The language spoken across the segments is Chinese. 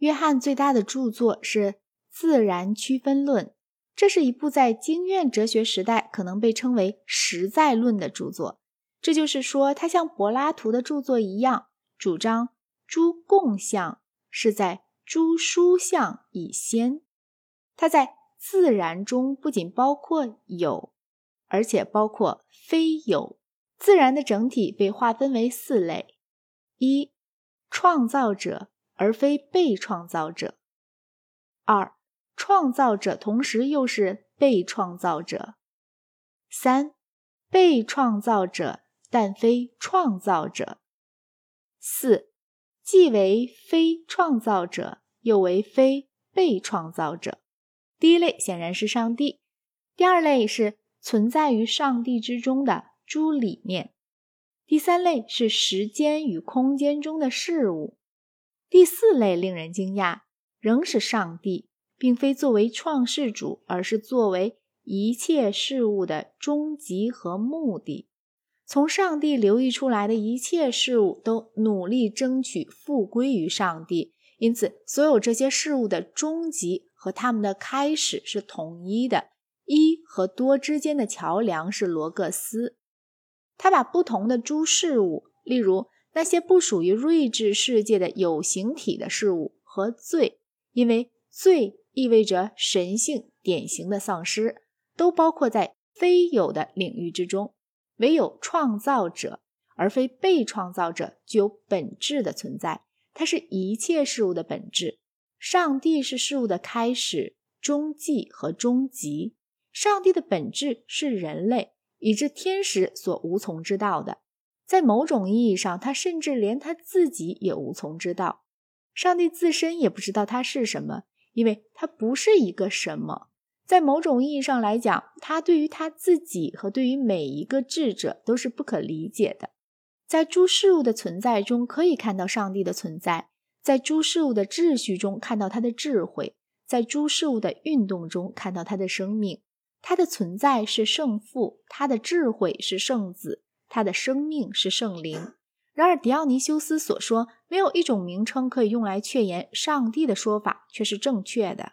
约翰最大的著作是《自然区分论》，这是一部在经验哲学时代可能被称为实在论的著作。这就是说，他像柏拉图的著作一样，主张诸共相是在诸殊相以先。他在自然中不仅包括有，而且包括非有。自然的整体被划分为四类：一、创造者。而非被创造者。二，创造者同时又是被创造者。三，被创造者但非创造者。四，既为非创造者，又为非被创造者。第一类显然是上帝，第二类是存在于上帝之中的诸理念，第三类是时间与空间中的事物。第四类令人惊讶，仍是上帝，并非作为创世主，而是作为一切事物的终极和目的。从上帝流溢出来的一切事物都努力争取复归于上帝，因此，所有这些事物的终极和他们的开始是统一的。一和多之间的桥梁是罗各斯，他把不同的诸事物，例如。那些不属于睿智世界的有形体的事物和罪，因为罪意味着神性典型的丧失，都包括在非有的领域之中。唯有创造者，而非被创造者，具有本质的存在。它是一切事物的本质。上帝是事物的开始、终际和终极。上帝的本质是人类，以致天使所无从知道的。在某种意义上，他甚至连他自己也无从知道。上帝自身也不知道他是什么，因为他不是一个什么。在某种意义上来讲，他对于他自己和对于每一个智者都是不可理解的。在诸事物的存在中，可以看到上帝的存在；在诸事物的秩序中，看到他的智慧；在诸事物的运动中，看到他的生命。他的存在是圣父，他的智慧是圣子。他的生命是圣灵。然而，迪奥尼修斯所说没有一种名称可以用来确言上帝的说法却是正确的。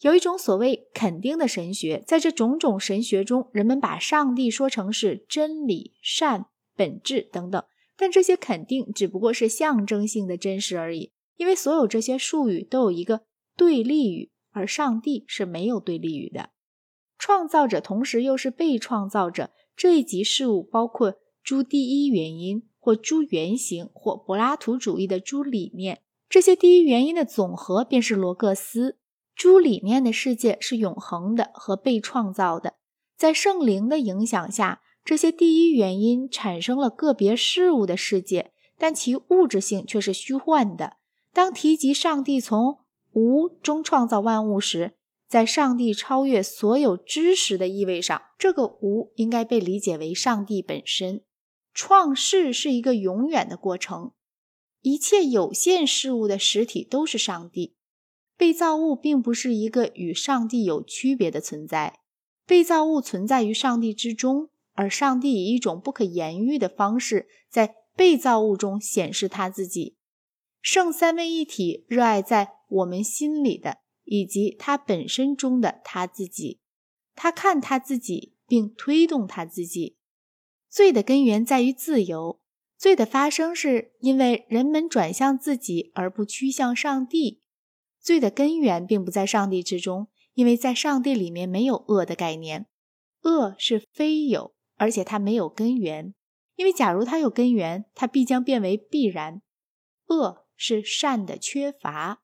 有一种所谓肯定的神学，在这种种神学中，人们把上帝说成是真理、善、本质等等。但这些肯定只不过是象征性的真实而已，因为所有这些术语都有一个对立语，而上帝是没有对立语的。创造者同时又是被创造者。这一级事物包括。诸第一原因，或诸原型，或柏拉图主义的诸理念，这些第一原因的总和便是罗各斯。诸理念的世界是永恒的和被创造的，在圣灵的影响下，这些第一原因产生了个别事物的世界，但其物质性却是虚幻的。当提及上帝从无中创造万物时，在上帝超越所有知识的意味上，这个无应该被理解为上帝本身。创世是一个永远的过程，一切有限事物的实体都是上帝。被造物并不是一个与上帝有区别的存在，被造物存在于上帝之中，而上帝以一种不可言喻的方式在被造物中显示他自己。圣三位一体热爱在我们心里的，以及他本身中的他自己，他看他自己，并推动他自己。罪的根源在于自由。罪的发生是因为人们转向自己而不趋向上帝。罪的根源并不在上帝之中，因为在上帝里面没有恶的概念。恶是非有，而且它没有根源，因为假如它有根源，它必将变为必然。恶是善的缺乏。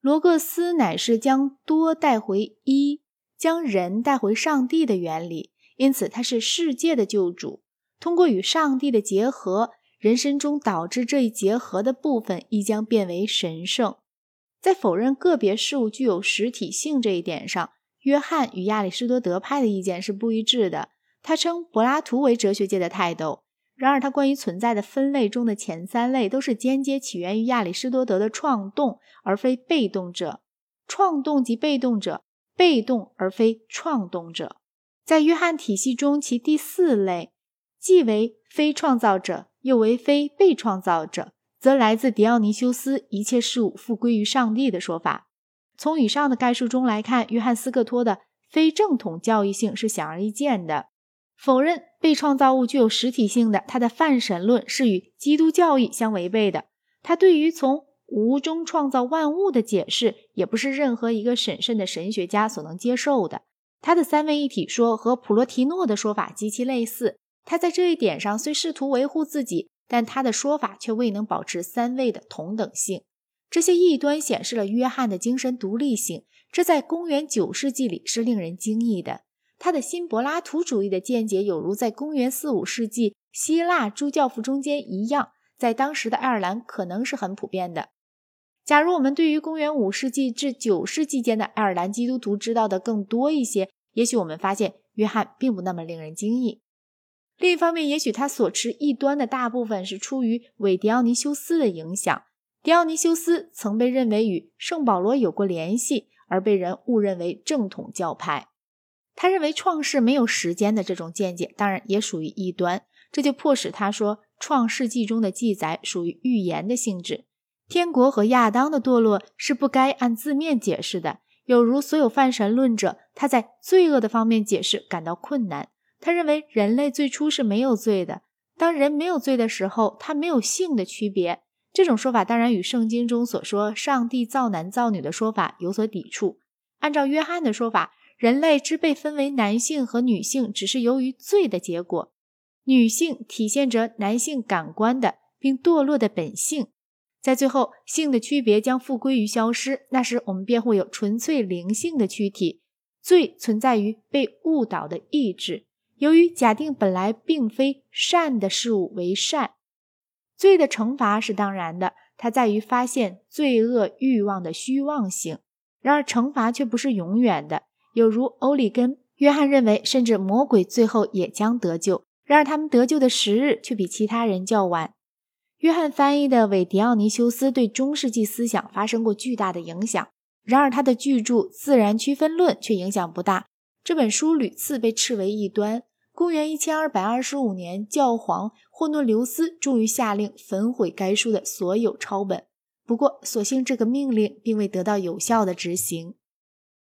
罗各斯乃是将多带回一，将人带回上帝的原理，因此他是世界的救主。通过与上帝的结合，人生中导致这一结合的部分亦将变为神圣。在否认个别事物具有实体性这一点上，约翰与亚里士多德派的意见是不一致的。他称柏拉图为哲学界的泰斗，然而他关于存在的分类中的前三类都是间接起源于亚里士多德的创动，而非被动者。创动即被动者，被动而非创动者。在约翰体系中，其第四类。既为非创造者，又为非被创造者，则来自狄奥尼修斯“一切事物复归于上帝”的说法。从以上的概述中来看，约翰斯克托的非正统教义性是显而易见的。否认被创造物具有实体性的他的泛神论是与基督教义相违背的。他对于从无中创造万物的解释，也不是任何一个审慎的神学家所能接受的。他的三位一体说和普罗提诺的说法极其类似。他在这一点上虽试图维护自己，但他的说法却未能保持三位的同等性。这些异端显示了约翰的精神独立性，这在公元九世纪里是令人惊异的。他的新柏拉图主义的见解，有如在公元四五世纪希腊诸教父中间一样，在当时的爱尔兰可能是很普遍的。假如我们对于公元五世纪至九世纪间的爱尔兰基督徒知道的更多一些，也许我们发现约翰并不那么令人惊异。另一方面，也许他所持异端的大部分是出于韦迪奥尼修斯的影响。狄奥尼修斯曾被认为与圣保罗有过联系，而被人误认为正统教派。他认为创世没有时间的这种见解，当然也属于异端。这就迫使他说，《创世纪》中的记载属于预言的性质。天国和亚当的堕落是不该按字面解释的。有如所有泛神论者，他在罪恶的方面解释感到困难。他认为人类最初是没有罪的。当人没有罪的时候，他没有性的区别。这种说法当然与圣经中所说上帝造男造女的说法有所抵触。按照约翰的说法。人类之被分为男性和女性，只是由于罪的结果。女性体现着男性感官的并堕落的本性，在最后，性的区别将复归于消失，那时我们便会有纯粹灵性的躯体。罪存在于被误导的意志，由于假定本来并非善的事物为善。罪的惩罚是当然的，它在于发现罪恶欲望的虚妄性。然而，惩罚却不是永远的。有如欧里根、约翰认为，甚至魔鬼最后也将得救。然而，他们得救的时日却比其他人较晚。约翰翻译的韦迪奥尼修斯对中世纪思想发生过巨大的影响。然而，他的巨著《自然区分论》却影响不大。这本书屡次被斥为异端。公元一千二百二十五年，教皇霍诺留斯终于下令焚毁该书的所有抄本。不过，所幸这个命令并未得到有效的执行。